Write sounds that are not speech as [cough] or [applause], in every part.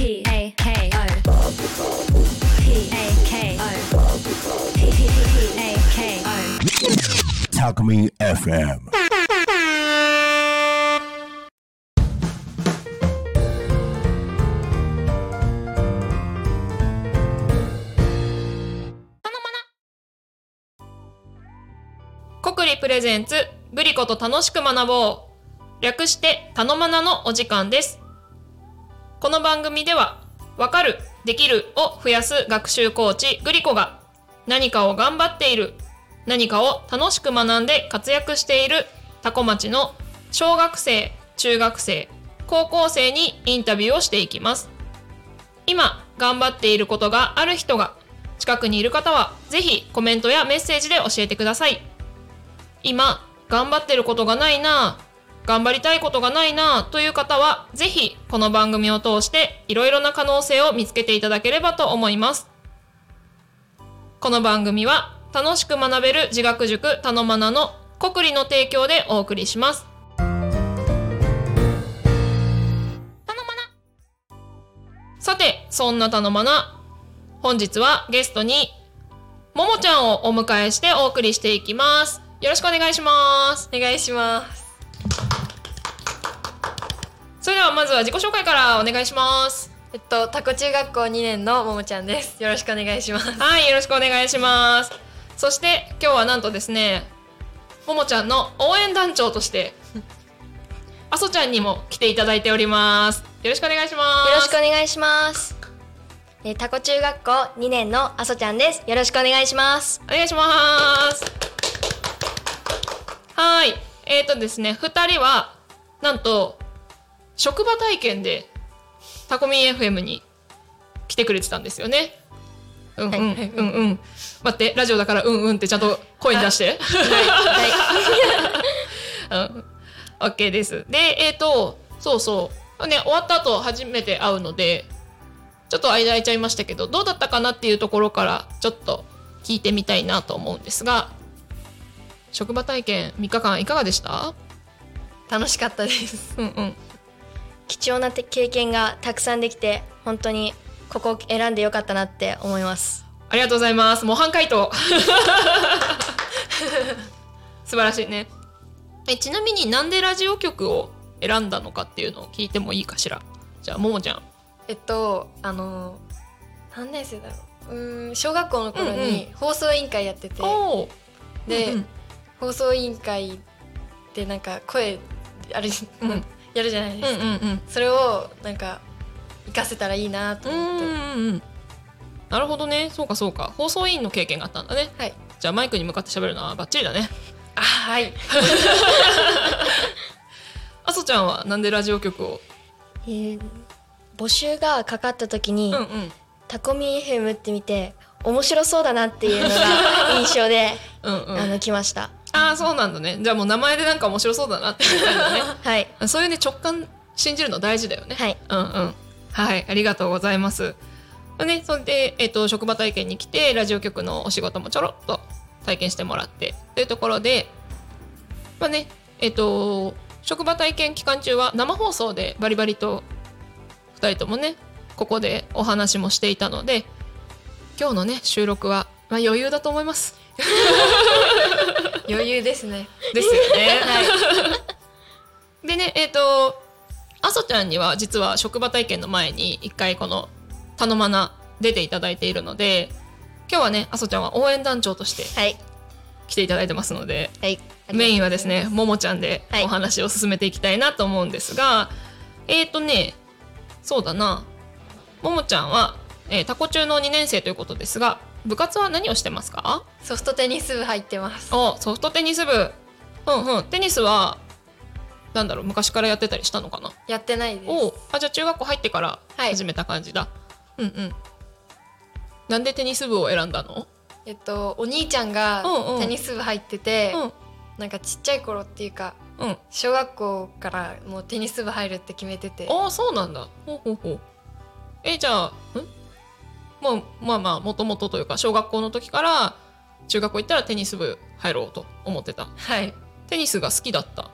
P A K O P A K O P A K O Talk Me FM. 国理プレゼンツグリコと楽しく学ぼう略してたのまなのお時間ですこの番組ではわかるできるを増やす学習コーチグリコが何かを頑張っている何かを楽しく学んで活躍しているタコ町の小学生中学生高校生にインタビューをしていきます。今頑張っていることがある人が近くにいる方はぜひコメントやメッセージで教えてください。今頑張ってることがないなぁ頑張りたいことがないなという方はぜひこの番組を通していろいろな可能性を見つけていただければと思います。この番組は楽しく学べる自学塾たのまなの国理の提供でお送りします。たのまなさてそんなたのまな本日はゲストにももちゃんをお迎えしてお送りしていきます。よろしくお願いします。お願いします。それではまずは自己紹介からお願いしますえっと、タコ中学校2年のももちゃんです。よろしくお願いします。はいよろしくお願いしますそして今日はなんとですねももちゃんの応援団長として [laughs] あそちゃんにも来ていただいておりますよろしくお願いしますよろしくお願いします。えータコ中学校2年のあそちゃんです。よろしくお願いします。お願いしますはいえーとですね2人はなんと職場体験でタコミン FM に来てくれてたんですよね。うんうん、はい。うんうん。待ってラジオだからうんうんってちゃんと声に出して。はい。[laughs] うん。OK です。でえっ、とそうそう。ね終わった後初めて会うのでちょっと間空いちゃいましたけどどうだったかなっていうところからちょっと聞いてみたいなと思うんですが職場体験3日間いかがでした？楽しかったです。うんうん貴重なて経験がたくさんできて、本当にここを選んでよかったなって思います。ありがとうございます。模範解答。[laughs] 素晴らしいね。えちなみになんでラジオ局を選んだのかっていうのを聞いてもいいかしら？じゃあももちゃん。えっと、あの、何年生だろう？うーん、小学校の頃うんうん。に放送委員会やってて、おー。で、うんうん。放送委員会でなんか声ある、うんやるじゃないですか。うんうんうんそれをなんか活かせたらいいなとう思って。んうんうんなるほどねそうかそうか放送委員の経験があったんだねはい。じゃあマイクに向かって喋るのはバッチリだねあ、はい。[laughs] あそちゃんはなんでラジオ局を？えー募集がかかった時に、うんうんタコミン FM って見て、面白そうだなっていうのが印象で、[laughs] うんうんあの、来ました。ああそうなんだね。じゃあもう名前でなんか面白そうだなって。いう感じだねはい。そういうね直感信じるの大事だよね。はい。うんうん。はいありがとうございます。ねそれで、えっと職場体験に来てラジオ局のお仕事もちょろっと体験してもらってというところでまあねえっ、と職場体験期間中は生放送でバリバリと2人ともねここでお話もしていたので今日のね収録は、まあ、余裕だと思います [laughs] 余裕ですね。ですよね。でね、えっ、と、あそちゃんには実は職場体験の前に一回この「たのまな」出ていただいているので今日はねあそちゃんは応援団長としてはい。来ていただいてますのではい。メインはですねももちゃんではいお話を進めていきたいなと思うんですが、えっ、とねそうだなももちゃんは、えータコ中の2年生ということですが部活は何をしてますか？ソフトテニス部入ってます。おソフトテニス部。うんうん。テニスはなんだろう昔からやってたりしたのかな？やってないです。おあじゃあ中学校入ってからはい。始めた感じだ、うんうん。なんでテニス部を選んだの？えっとお兄ちゃんがうんうん。テニス部入ってて、うん。なんかちっちゃい頃っていうかうん。小学校からもうテニス部入るって決めてて。ああそうなんだ。ほうほうほう。えじゃあん？もうまあまあもともとというか小学校の時から中学校行ったらテニス部入ろうと思ってた。はい。テニスが好きだった。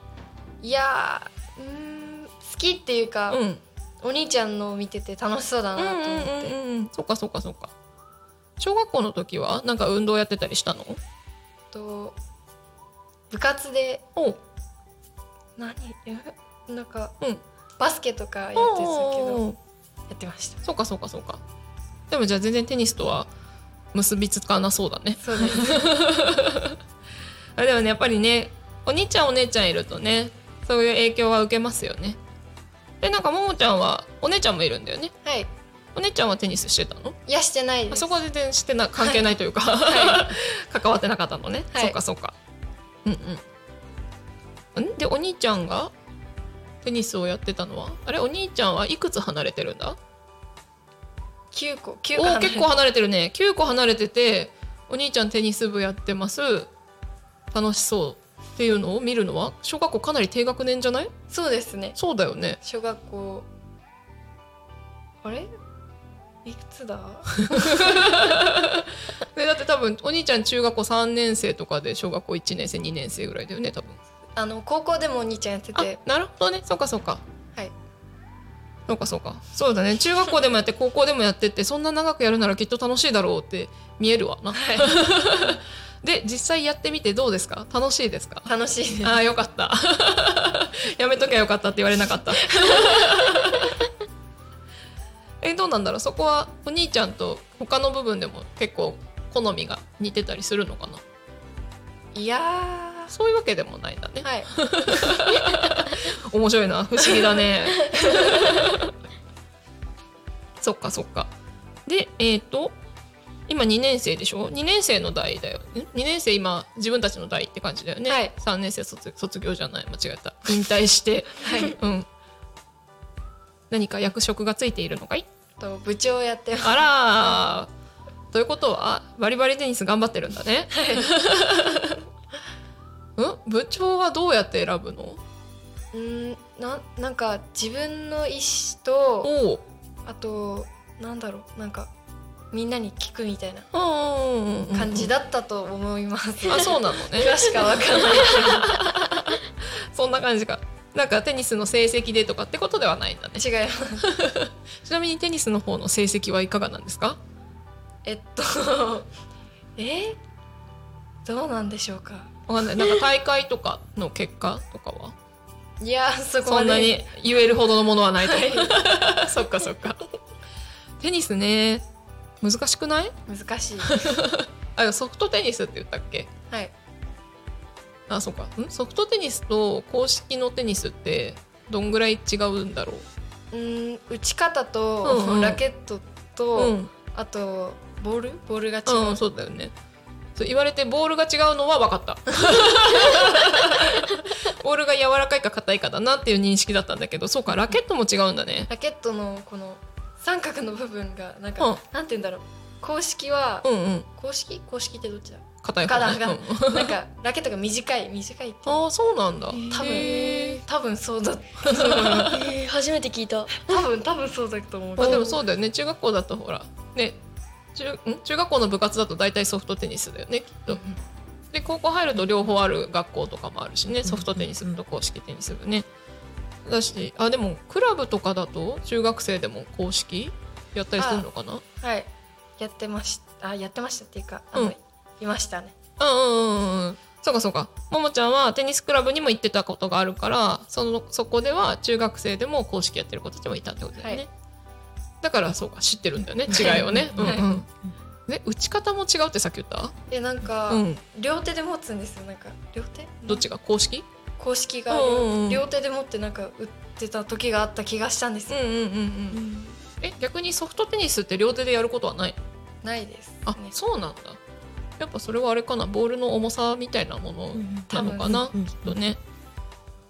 いやーうーん好きっていうか、うん。お兄ちゃんのを見てて楽しそうだなと思って、うんうんそっかそっかそっか。小学校の時はなんか運動やってたりしたの？と部活でお。う何？え？なんか、うん。バスケとかやってたけどやってました。そうかそうかそうかでもじゃあ全然テニスとは結びつかなそうだね。そうです [laughs] あでもねやっぱりねお兄ちゃんお姉ちゃんいるとねそういう影響は受けますよね。でなんかももちゃんはお姉ちゃんもいるんだよね。はい。お姉ちゃんはテニスしてたの？いやしてないです。あそこは全然してな関係ないというか、[laughs] 関わってなかったのね、はい。そっかそっか。うんうん。ん？でお兄ちゃんがテニスをやってたのは？あれお兄ちゃんはいくつ離れてるんだ？9個9お個ー結構離れてるね。9個離れててお兄ちゃんテニス部やってます。楽しそうっていうのを見るのは小学校かなり低学年じゃない？そうですね。そうだよね。小学校。あれ？いくつだ？[laughs] でだって多分お兄ちゃん中学校3年生とかで小学校1年生2年生ぐらいだよね多分。あの高校でもお兄ちゃんやってあてなるほどね。そうかそうか。はいそうかそうか。そうだね。中学校でもやって [laughs] 高校でもやってってそんな長くやるならきっと楽しいだろうって見えるわな。[laughs] で実際やってみてどうですか？楽しいですか？楽しいですああよかった。[laughs] やめときゃよかったって言われなかった。えどうなんだろう？そこはお兄ちゃんと他の部分でも結構好みが似てたりするのかな？いやそういうわけでもないんだね。ーはい面白いな。不思議だね。[laughs] そっかそっか。でえっ、と今2年生でしょ？2年生の代だよ。ん？2年生今自分たちの代って感じだよね、はい。3年生卒卒業じゃない？間違えた。引退して、はい。[laughs] うん。何か役職がついているのかい？と部長やってます。あらー。ということはバリバリテニス頑張ってるんだね、[laughs] うん？部長はどうやって選ぶの？うーんななんか自分の意思とあとなんだろうなんかみんなに聞くみたいな。感感じだったと思います、あそうなのね。[laughs] 詳しくは分かんない [laughs] そんな感じか。なんかテニスの成績でとかってことではないんだね。けど違います。[laughs] ちなみにテニスの方の成績はいかがなんですか？えっとえ？どうなんでしょうか。わかんない。なんか大会とかの結果とかは？いやそこそんなに言えるほどのものはないと。[laughs] そっかそっか。テニスね難しくない？難しい。[laughs] あソフトテニスって言ったっけ？はい。あそうか。ん？ソフトテニスと公式のテニスってどんぐらい違うんだろう？ーん打ち方と、うんうん。ラケットと、ううん。あとボール？ボールが違う、うん、そうだよねそう言われてボールが違うのは分かった。[laughs] ボールが柔らかいか硬いかだなっていう認識だったんだけどそうかラケットも違うんだね。ラケットのこの三角の部分がなんか、うん。なんて言うんだろう。公式は、うんうん。公式？公式ってどっちだ？硬い方。ねなんかラケットが短い短いって。ああそうなんだ。多へ分多分そうだ。[laughs] [laughs] えー初めて聞いた。多分多分そうだと思う。あでもそうだよね。中学校だとほらね中ん？中学校の部活だと大体ソフトテニスだよねきっと。で高校入ると両方ある学校とかもあるしねソフトテニス部と公式テニス部ね。だしあでもクラブとかだと中学生でも公式やったりするのかな？はい。やってましたあやってましたっていうかあの、うん。いましたね。うんうんうんうん。そうかそうか。ももちゃんはテニスクラブにも行ってたことがあるからそのそこでは中学生でも公式やってる子たちもいたってことだよね、はいだからそうか知ってるんだよね違いをね、うんはい。うんで打ち方も違うってさっき言った？でなんか、うん。両手で持つんですよ。なんか両手？どっちが公式？公式がうんうんうん。両手で持ってなんか打ってた時があった気がしたんですよ、うんうんうんうんえ逆にソフトテニスって両手でやることはない？ないです、ね、あそうなんだ。やっぱそれはあれかな？ボールの重さみたいなもの？なのかな、うんきっとね。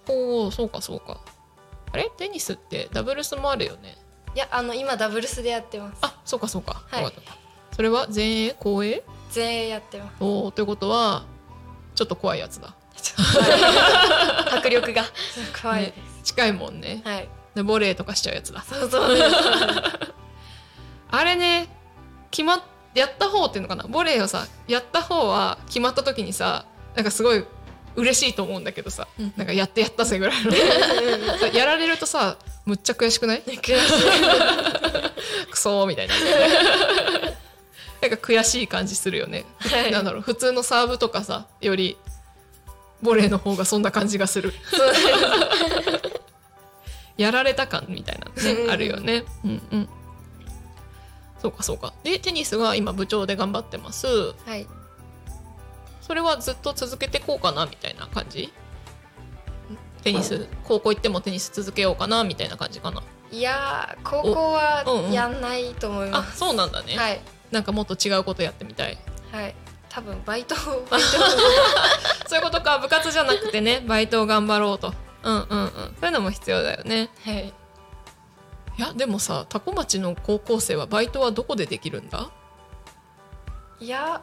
おおそうかそうか。あれ？テニスってダブルスもあるよねいやあの今ダブルスでやってます。あそうかそうか、はい。わかった。それは前衛？後衛？全員やってます。おおということはちょっと怖いやつだ。[laughs] 迫力が。怖い。でね近いもんね。す、はい。でボレーとかしちゃうやつだ。そうそう。あれね決まっやった方っていうのかな？ボレーをさやった方は決まった時にさなんかすごい嬉しいと思うんだけどさ、なんかやってやったぜぐらいの。やられるとさむっちゃ悔しくない？[laughs] クソーみたいな。なんか悔しい感じするよね、はい。なんだろう。普通のサーブとかさよりボレーの方がそんな感じがする。やられた感みたいなのね、うん。あるよね。うんうん。そうかそうか。でテニスが今部長で頑張ってます。はいそれはずっと続けてこうかなみたいな感じ？テニス？高校行ってもテニス続けようかなみたいな感じかな？いやー高校はうんうん。やんないと思いあます、そうなんだね、はい。なんかもっと違うことやってみたい？はい。多分バイト [laughs] そういうことか。部活じゃなくてね。バイトを頑張ろうと。うんうんうん。そういうのも必要だよね。はい。いやでもさ多古町の高校生はバイトはどこでできるんだ？いや。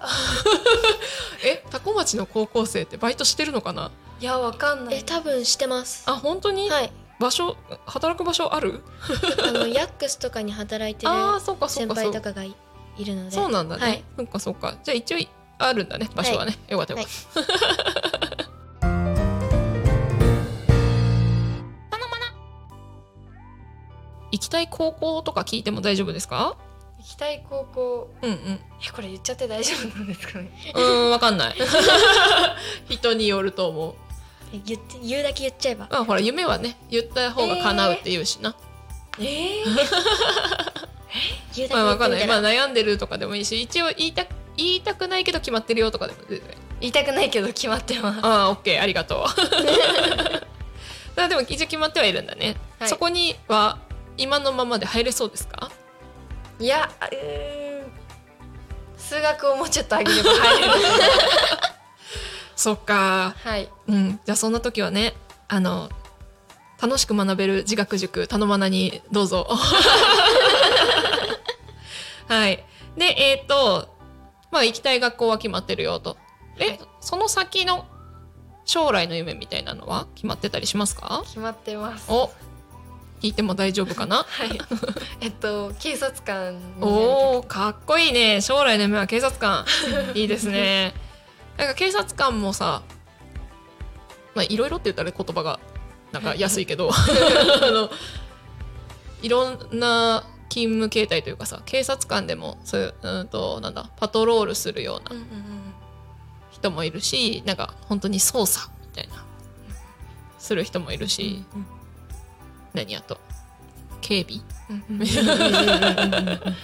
[laughs] え多古町の高校生ってバイトしてるのかな？いやわかんない。え多分してます。あ本当に、はい。場所働く場所ある？あの [laughs] ヤックスとかに働いてるああそっかそっ先輩とかがいいるので。そうなんだね、はい。そっかそっか。じゃあ一応あるんだね場所はね、よかったよかった、[laughs] 行きたい高校とか聞いても大丈夫ですか？行きたい高校。うんうん。えこれ言っちゃって大丈夫なんですかね。うーんわかんない。[laughs] 人によると思う。え言って言うだけ言っちゃえば。まあほら夢はね言った方が叶うって言うしな、ええ [laughs] 言うだけまあわかんない、まあ、悩んでるとかでもいいし一応言いた言いたくないけど決まってるよとかでも全然言いたくないけど決まってます。ああオッケー。ありがとう。だからでも一応決まってはいるんだね、はい。そこには今のままで入れそうですか？いやうーん。数学をもうちょっと上げれば入れる。[laughs] そっか。はい。うん。じゃあそんな時はねあの楽しく学べる自学塾頼まなにどうぞ。[laughs] はい。でえっ、とまあ行きたい学校は決まってるよと。え、はい。その先の将来の夢みたいなのは決まってたりしますか？決まってます。お聞いても大丈夫かな？はい。[laughs] えっと警察官おーかっこいいね。将来の夢は警察官。[laughs] いいですね。なんか警察官もさまあいろいろって言ったら言葉がなんか安いけど。[laughs] あのいろんな勤務形態というかさ警察官でもそういううんとなんだパトロールするようなうんうん人もいるしなんか本当に捜査みたいなする人もいるし、何あと？警備？うんうん。[laughs]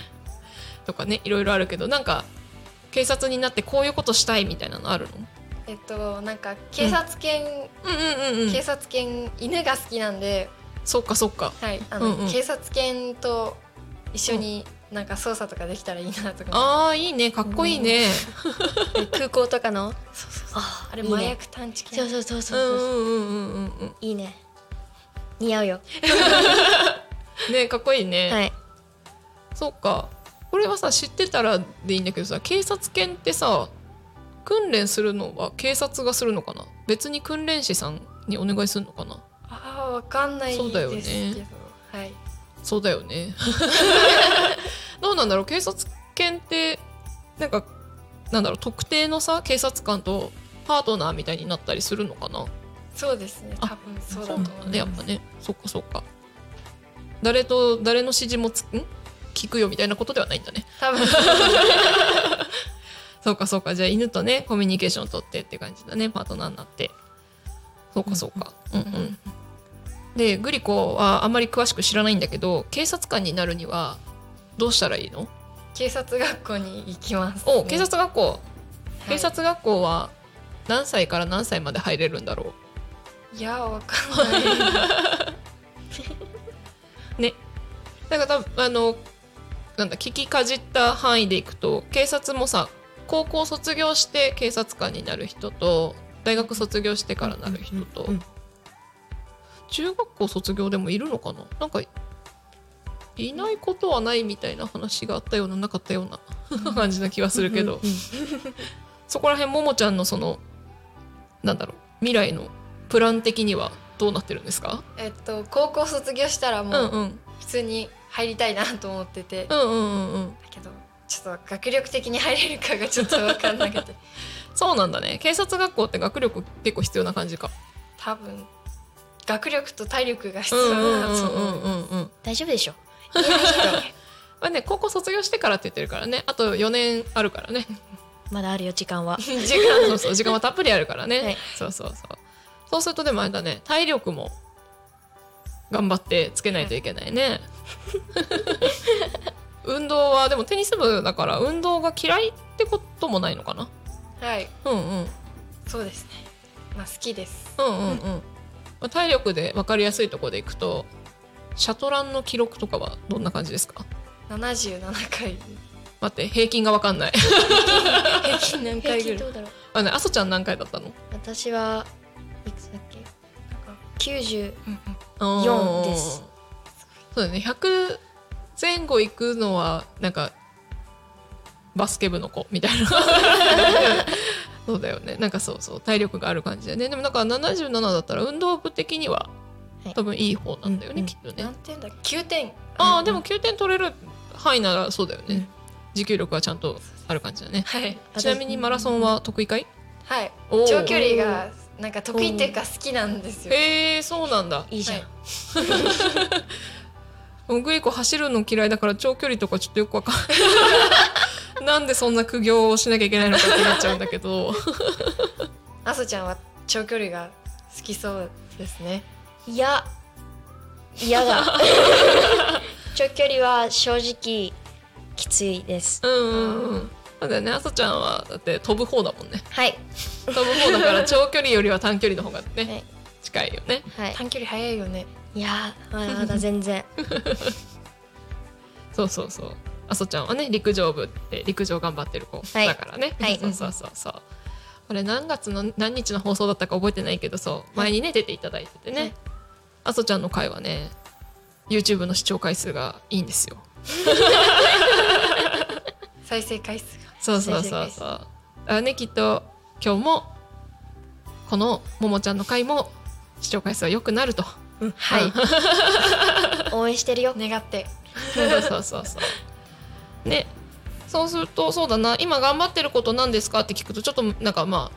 とかねいろいろあるけどなんか警察になってこういうことしたいみたいなのあるの？えっとなんか警察犬、うん。うんうんうん警察犬犬が好きなんで。そっかそっか。はいあの、うんうん。警察犬と一緒になんか操作とかできたらいいなとかあーいいね。かっこいいね。空港とかのそうそうそうああれ麻薬探知犬。そうそうそううんそう。う、んうんうんうんうん。いいね似合うよ。[laughs] ねかっこいいね、はい。そっか。これはさ知ってたらでいいんだけどさ警察犬ってさ訓練するのは警察がするのかな？別に訓練士さんにお願いするのかな？ああわかんないそうだよね。はい。そうだよね。[laughs] どうなんだろう？警察犬ってなんかなんだろう？特定のさ警察官とパートナーみたいになったりするのかな？そうですね。あ多分そうだと思います。ねやっぱねそっかそっか。誰と誰の指示もつん？聞くよみたいなことではないんだね。多分。[laughs] そうかそうか。じゃあ犬とねコミュニケーションを取ってって感じだね。パートナーになって。そうかそうか。うん。うんでグリコはあんまり詳しく知らないんだけど警察官になるにはどうしたらいいの？警察学校に行きます、お警察学校。はい。警察学校は何歳から何歳まで入れるんだろいやわかんない。う [laughs] ねだから多分あのなんだ聞きかじった範囲でいくと警察もさ高校卒業して警察官になる人と大学卒業してからなる人と、うんうん中学校卒業でもいるのかな？なんかいないことはないみたいな話があったようななかったような [laughs] 感じな気はするけど、そこら辺ももちゃんのそのなんだろう未来のプラン的にはどうなってるんですか、えっと高校卒業したらうん、もううん普通に入りたいなと思ってて、だうんうんうんうん。けどちょっと学力的に入れるかがちょっと分かんなくて。[laughs] そうなんだね。警察学校って学力結構必要な感じか。多分学力と体力が必うん要うんうんだと思う。大丈夫でしょ。[laughs] まあね高校卒業してからって言ってるからね。あと4年あるからね。[laughs] まだあるよ時間は。時間そうそう時間はたっぷりあるからね、はい。そうそうそうそうするとでもあれだね体力も頑張ってつけないといけないね。[laughs] 運動はでもテニス部だから運動が嫌いってこともないのかな。はい。うんうん。そうですね。まあ好きです。うんうんうん、まあ、体力で分かりやすいところでいくとシャトランの記録とかはどんな感じですか？77回。待って平均が分かんない。平均何平回ぐらい？[laughs] あねあそちゃん何回だったの？私はつだっけ？90うん4ですそうだね。100前後行くのはなんかバスケ部の子みたいな。[laughs] そうだよね。なんかそうそう体力がある感じだよね。でもなんか77だったら運動部的にははい。多分いい方なんだよね、うん。きっとね。何点だ9点。ああでも9点取れる範囲ならそうだよね、うん持久力はちゃんとある感じだね。はい。ちなみにマラソンは得意かい？はい。長距離がなんか得意っていうか好きなんですよ。へえそうなんだ。いいじゃん、はい。[laughs] グリコ走るの嫌いだから長距離とかちょっとよくわかんない。[laughs] なんでそんな苦行をしなきゃいけないのかってなっちゃうんだけど。あそちゃんは長距離が好きそうですね。いや。嫌だ。[laughs] 長距離は正直きついです。うんうんうんそうだよね。あそちゃんはだって飛ぶ方だもんね。はい。飛ぶ方だから長距離よりは短距離の方がね、はい。近いよね。はい。短距離速いよね。いやまだまだ全然。[laughs] そうそうそう。あそちゃんはね陸上部って陸上頑張ってる子はい。だからね、はい。そうそうそうそう。あれ何月の何日の放送だったか覚えてないけどそう。前にね出ていただいててね、はい。あそちゃんの回はね YouTube の視聴回数がいいんですよ。[laughs] [laughs] 再生回数がそうそうそう。そうだねきっと今日もこのももちゃんの回も視聴回数は良くなると。はい。[laughs] 応援してるよ。願って。そうそうそうそう。[laughs] ね。そうするとそうだな。今頑張ってること何ですかって聞くとちょっとなんかまあ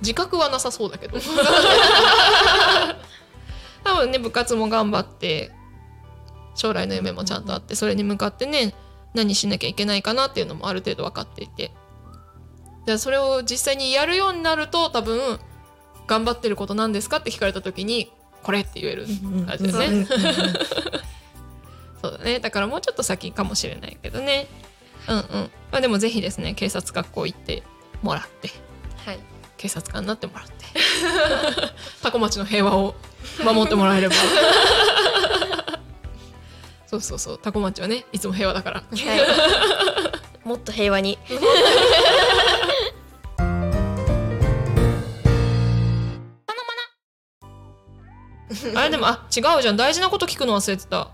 自覚はなさそうだけど。[laughs] 多分ね部活も頑張って将来の夢もちゃんとあってそれに向かってね何しなきゃいけないかなっていうのもある程度分かっていて。でそれを実際にやるようになると多分頑張ってること何ですかって聞かれた時にこれって言える感じですね。そうだね。だからもうちょっと先かもしれないけどね。うんうん。まあでもぜひですね警察学校行ってもらって。はい。警察官になってもらって。[laughs] タコ町の平和を守ってもらえれば [laughs] そうそうそう。タコ町はねいつも平和だから。はい。もっと平和に。[laughs] あれでもあ違うじゃん。大事なこと聞くの忘れてた。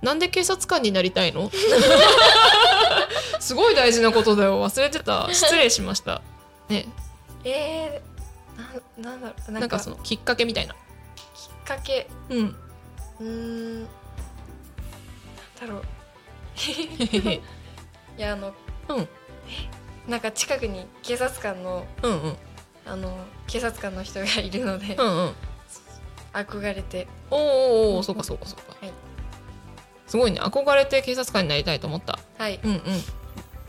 なんで警察官になりたいの？[laughs] すごい大事なことだよ。忘れてた。失礼しました。ね。えー、ななんだろう。なんかそのきっかけみたいな。きっかけ。うん。うんだろう。[laughs] いやあのうん。なんか近くに警察官のうんうん。あの警察官の人がいるので、うんうん。憧れて。おーおーおーそうかそうかそうか、はい。すごいね。憧れて警察官になりたいと思った。はい。うんうん。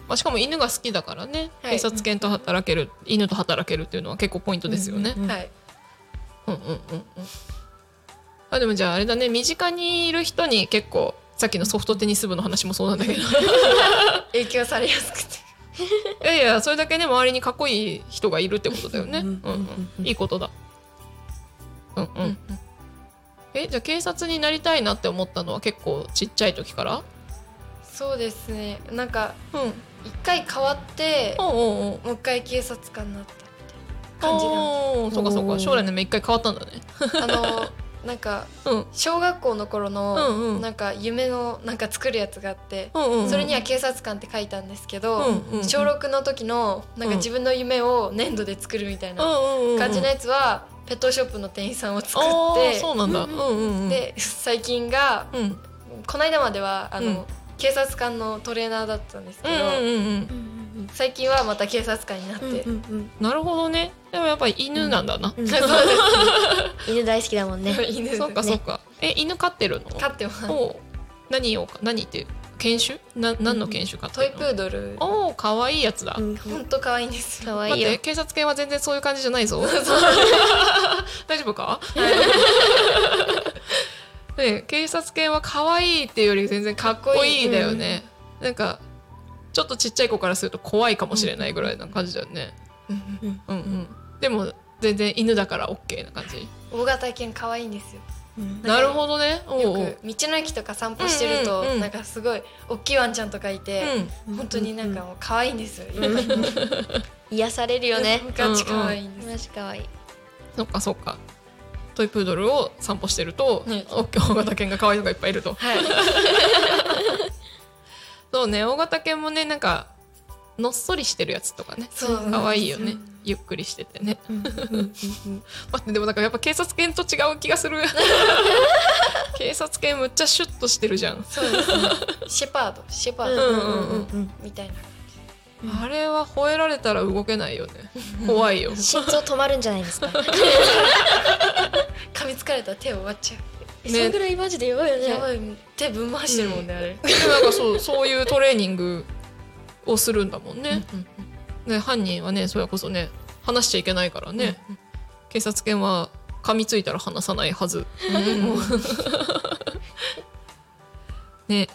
まあ、しかま犬が好きだからね、はい。警察犬と働ける犬と働けるっていうのは結構ポイントですよね、うんうんはいうんうんうんうん。あでもじゃああれだね。身近にいる人に結構さっきのソフトテニス部の話もそうなんだけど。影響されやすくて。いやいやそれだけね周りにかっこいい人がいるってことだよね、ううんんうん、いいことだ。うんうん、えじゃあ警察になりたいなって思ったのは結構ちっちゃい時から？そうですね。なんかうん。一回変わってもう一回警察官になったみたいな感じなんおーそうかそうか。将来の夢一回変わったんだね。あのなんかうん。小学校の頃の、なんか夢のなんか作るやつがあって、それには警察官って書いたんですけど、小6の時のなんか自分の夢を粘土で作るみたいな感感じのやつはペットショップの店員さんを作あってーそうなんだ。で最近がうん。この間まではあの、うん。警察官のトレーナーだったんですけど、最近はまた警察官になって、うんうんうん。なるほどね。でもやっぱり犬なんだな、うん。[laughs] そうで犬大好きだもんね。す [laughs] 犬そっかそっか。え犬飼ってるの？飼ってます。何をか？何って犬種？な何の犬種飼ってるの、トイプードル。おお可愛いやつだ、うん。ほんと可愛いんですよ。待ってかわいいよ警察犬は全然そういう感じじゃないぞ。[laughs] 大丈夫か？ね警察犬は可愛いっていうより全然かっこいいだよね、なんかちょっとちっちゃい子からすると怖いかもしれないぐらいな感じだよね、うんうん、でも全然犬だから OK な感じ。大型犬可愛いんですよ。うん。なるほどね。よく道の駅とか散歩してると、なんかすごい大きいワンちゃんとかいて、うん。本当になんかもう可愛いんですよ、癒されるよね。[laughs] ガチ可愛いんです、マジかわいい。そっかそっか。トイプードルを散歩してると、ね。大きい大型犬が可愛いのがいっぱいいると。はい [laughs] そうね大型犬もねなんかのっそりしてるやつとかね。そう可愛いよね。ゆっくりしててね。待ってでもなんかやっぱ警察犬と違う気がする。[laughs] 警察犬むっちゃシュッとしてるじゃん。そうですね。シェパード。シェパード。うんうんうんうん。みたいな。あれは吠えられたら動けないよね。怖いよ。[laughs] 心臓止まるんじゃないですか。[laughs] 噛みつかれたら手を割っちゃう。えそんぐらいマジでやばいよね。やばい。手ぶん回してるもんね、あれ。でもなんかそう [laughs] そういうトレーニングをするんだもんね,、ね犯人はねそれこそね話しちゃいけないからね、警察犬は噛みついたら離さないはず、[laughs] ね。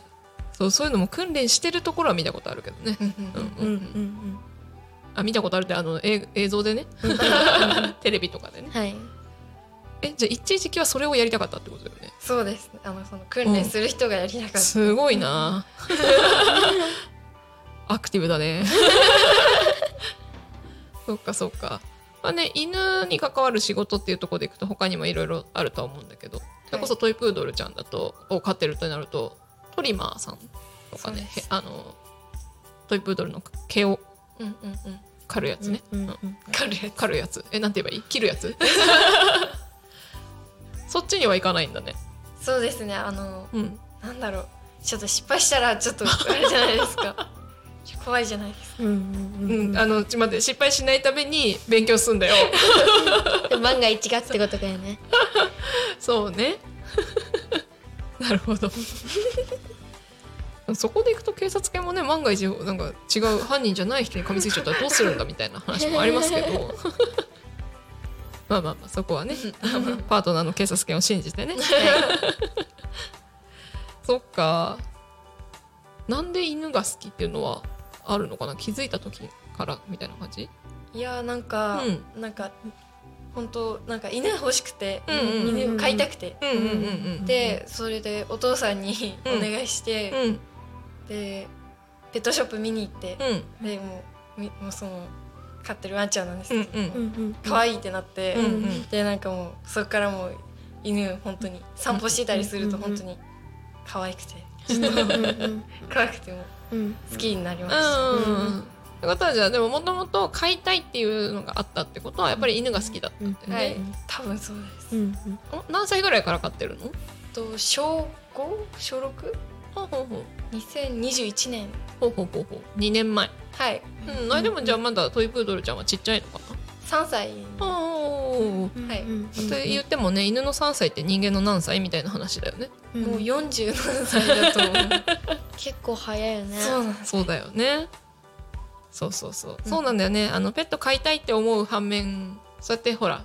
そうそういうのも訓練してるところは見たことあるけどね、うんうんうんあ見たことあるってあのえ映像でね。テレビとかでね。うんはいえじゃあ一時期はそれをやりたかったってことだよね。そうです。あのその訓練する人がやりながら、すごいな。[laughs] アクティブだね。[laughs] そっかそっか。まあね犬に関わる仕事っていうところでいくと他にもいろいろあるとは思うんだけど。それこそトイプードルちゃんだとを飼ってるとなるとトリマーさんとかねあのトイプードルの毛をうんうんうん。刈るやつね、うんうん刈るやつ。えなんて言えばいい？切るやつ？[laughs] そっちにはいかないんだね。そうですね。あのうん。なんだろう。ちょっと失敗したらちょっとあれじゃないですか。[laughs] 怖いじゃないですか。うんうんううん。ん、あのちょ待って失敗しないために勉強すんだよ。[laughs] 万が一がってことかよね。[laughs] そうね。なるほど。そこでいくと警察犬もね万が一なんか違う犯人じゃない人に噛みついちゃったらどうするんだみたいな話もありますけどまあまあまあそこはねパートナーの警察犬を信じてね。[laughs] そっか。なんで犬が好きっていうのはあるのかな？気づいた時からみたいな感じ？いやーなんか、うなんか本当なんか犬欲しくて、うんうんうん犬を飼いたくて、でそれでお父さんにうん。お願いして、うん。でペットショップ見に行って、うん。でもうみもうその飼ってるワンちゃんなんです。けど、うん。うんうん。うん。可愛いってなって、うんうん。でなんかもうそこからもう犬本当に散歩してたりするとうん本当に可愛くて。うんうん可愛くてもうん好きになりました、うん。ってことはじゃあでももともと飼いたいっていうのがあったってことはやっぱり犬が好きだったんだよね。はい。多分そうです、うんお何歳ぐらいから飼ってるの？と小 5? 小 6?2021 ほうほうほう年ほうほうほうほう2年前。はいうん。あでもじゃあまだトイプードルちゃんはちっちゃいのか3歳な。おお。はいうんって言ってもね犬の3歳って人間の何歳？みたいな話だよね。うんもう40何歳だと思う [laughs] 結構早いよねそうなんですそうだよね。そうそうそう。そうなんだよね。あのペット飼いたいって思う反面そうやってほら。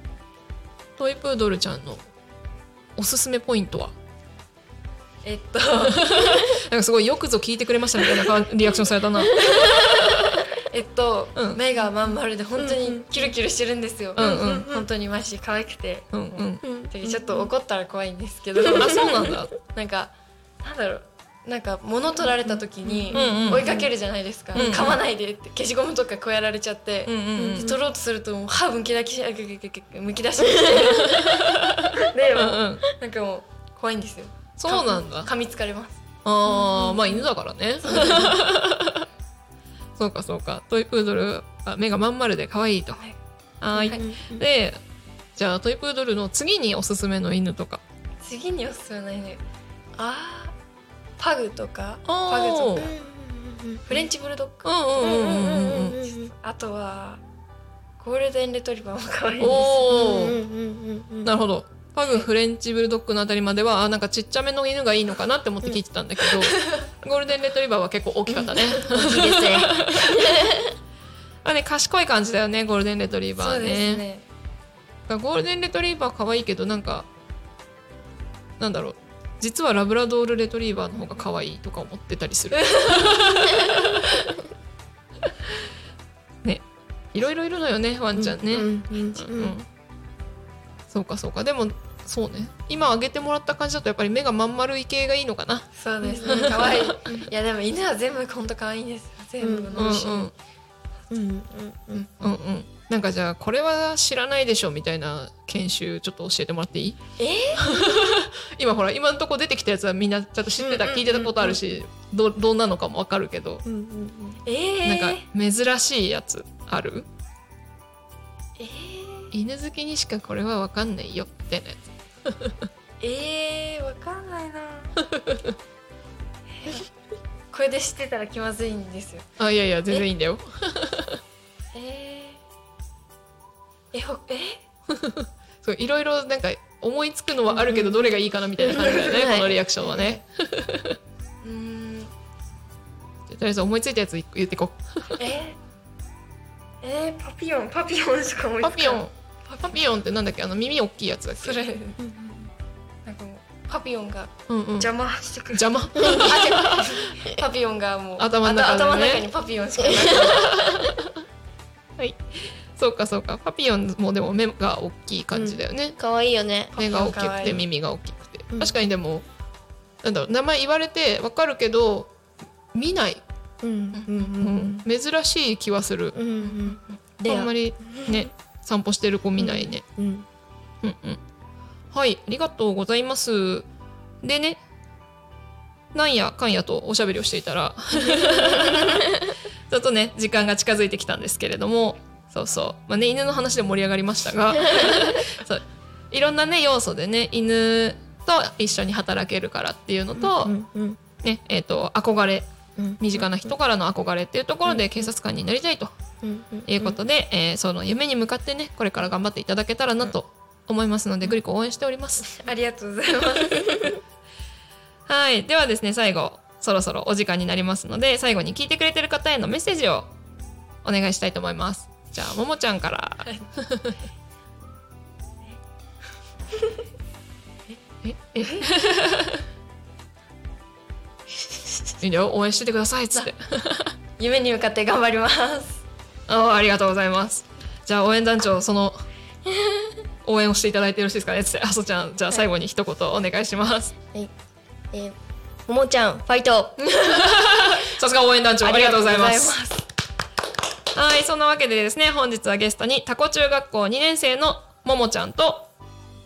トイプードルちゃんのおすすめポイントは？えっと。[laughs] なんかすごいよくぞ聞いてくれましたみたいな感リアクションされたな。[laughs] えっと、うん。目がまん丸で本当にキルキルしてるんですよ、うんうん本当にマジ可愛くて、うんうん。ちょっと怒ったら怖いんですけど。あそうなんだ。[laughs] なんかなんだろうなんか物取られた時に追いかけるじゃないですか、うんうん。噛まないでって消しゴムとかこうやられちゃって、うんうんうん。で取ろうとするともう歯むき出しむき出し [laughs] で、うんうん。なんかもう怖いんですよ。そうなんだ。噛みつかれます。ああまあ犬だからね。そう。[laughs] かそうか。トイプードルは目がまん丸で可愛いと。はい。はーい。はい。でじゃあトイプードルの次におすすめの犬とか。次におすすめの犬。あーパグとかパグとか。うんフレンチブルドッグ、うんうんうんうんうん。うんあとはゴールデンレトリバーも可愛いです。なるほど。パグフレンチブルドッグのあたりまではあなんかちっちゃめの犬がいいのかなって思って聞いてたんだけど、[laughs] ゴールデンレトリバーは結構大きかったね。大きいですね。[laughs] あね賢い感じだよねゴールデンレトリバそうでーね。すねゴールデンレトリバー可愛いけどなんかなんだろう実はラブラドールレトリバーの方が可愛いとか思ってたりする。[laughs] ね。いろいろいるのよねワンちゃんね、うんそうかそうか。でもそうね。今挙げてもらった感じだとやっぱり目がまん丸い系がいいのかな。そうですね。可愛い。いやでも犬は全部本当可愛いんですよ。全部うんのうんうんうん。うんうんなんかじゃあこれは知らないでしょみたいな研修ちょっと教えてもらっていい？え？[laughs] 今ほら今のとこ出てきたやつはみんなちゃんと知ってた、聞いてたことあるしどうどうなのかもわかるけど、うんうんえー、なんか珍しいやつある？えー、犬好きにしかこれはわかんないよみたいなや [laughs] えー、わかんないな。[laughs] これで知ってたら気まずいんですよ。つあいやいや全然いいんだよ。えー、えほえ？[laughs] そういろいろなんか思いつくのはあるけどどれがいいかなみたいな感じだよね、はいこのリアクションはね。うーん。とりあえず思いついたやつ言ってこう。え？え？ー、パピヨンパピヨンしか思いつかないパピヨン。パピヨンってなんだっけあの耳大きいやつだっけ？それ。なんかもうパピヨンがうんうん。邪魔してくる、邪魔？あ違う。パピヨンがもう頭の中でね。あ頭の中にパピヨンしかない。[laughs] はいそうかそうか。パピヨンもでも目が大きい感じだよね、可愛いよね。目が大きくて耳が大きくて、うん。確かにでもなんだろう名前言われてわかるけど見ない、うんうんうん珍しい気はする、うんうん。うん。あんまりね散歩してる子見ないね、うん。うんうん。はいありがとうございます。でねなんやかんやとおしゃべりをしていたら [laughs] ちょっとね時間が近づいてきたんですけれどもそうそう。まあね犬の話で盛り上がりましたが。[laughs] そう。いろんなね要素でね犬と一緒に働けるからっていうのと、うんうんねえー、と憧れうん身近な人からの憧れっていうところで警察官になりたいとうんうんいうことで、えーその夢に向かってねこれから頑張っていただけたらなと思いますので、グリコ応援しております。ありがとうございます。[laughs] はい。ではですね最後そろそろお時間になりますので最後に聞いてくれてる方へのメッセージをお願いしたいと思います。じゃあももちゃんから。えええ？いいんだよ応援しててくださいっつって。夢に向かって頑張りますああありがとうございます。じゃあ応援団長その応援をしていただいてよろしいですかねつってあそちゃんじゃあ最後に一言お願いします。えーももちゃんファイト。[laughs] さすが応援団長ありがとうございます。はいそんなわけでですね本日はゲストにタコ中学校2年生のももちゃんと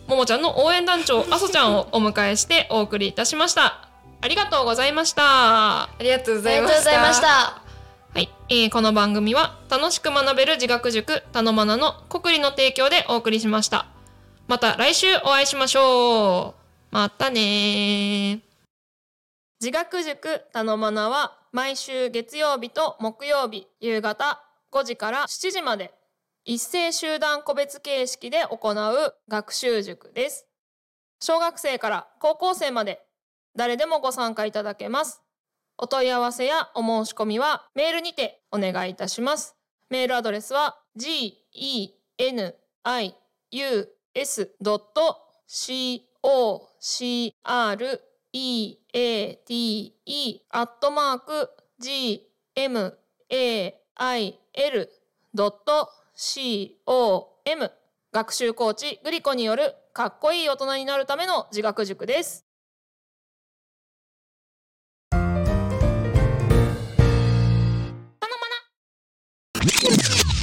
ももちゃんの応援団長あそちゃんをお迎えしてお送りいたしました。ありがとうございました。ありがとうございましたがとうございました。はい、えーこの番組は楽しく学べる自学塾たのまなの国理の提供でお送りしました。また来週お会いしましょう。またねー。自学塾たのまなは毎週月曜日と木曜日夕方5時から7時まで一斉集団個別形式で行う学習塾です。小学生から高校生まで誰でもご参加いただけます。お問い合わせやお申し込みはメールにてお願いいたします。メールアドレスは g e n i u s c o c r e a t e アットマーク g il.com 学習コーチグリコによるかっこいい大人になるための自学塾です。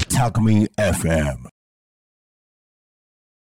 たくみ FM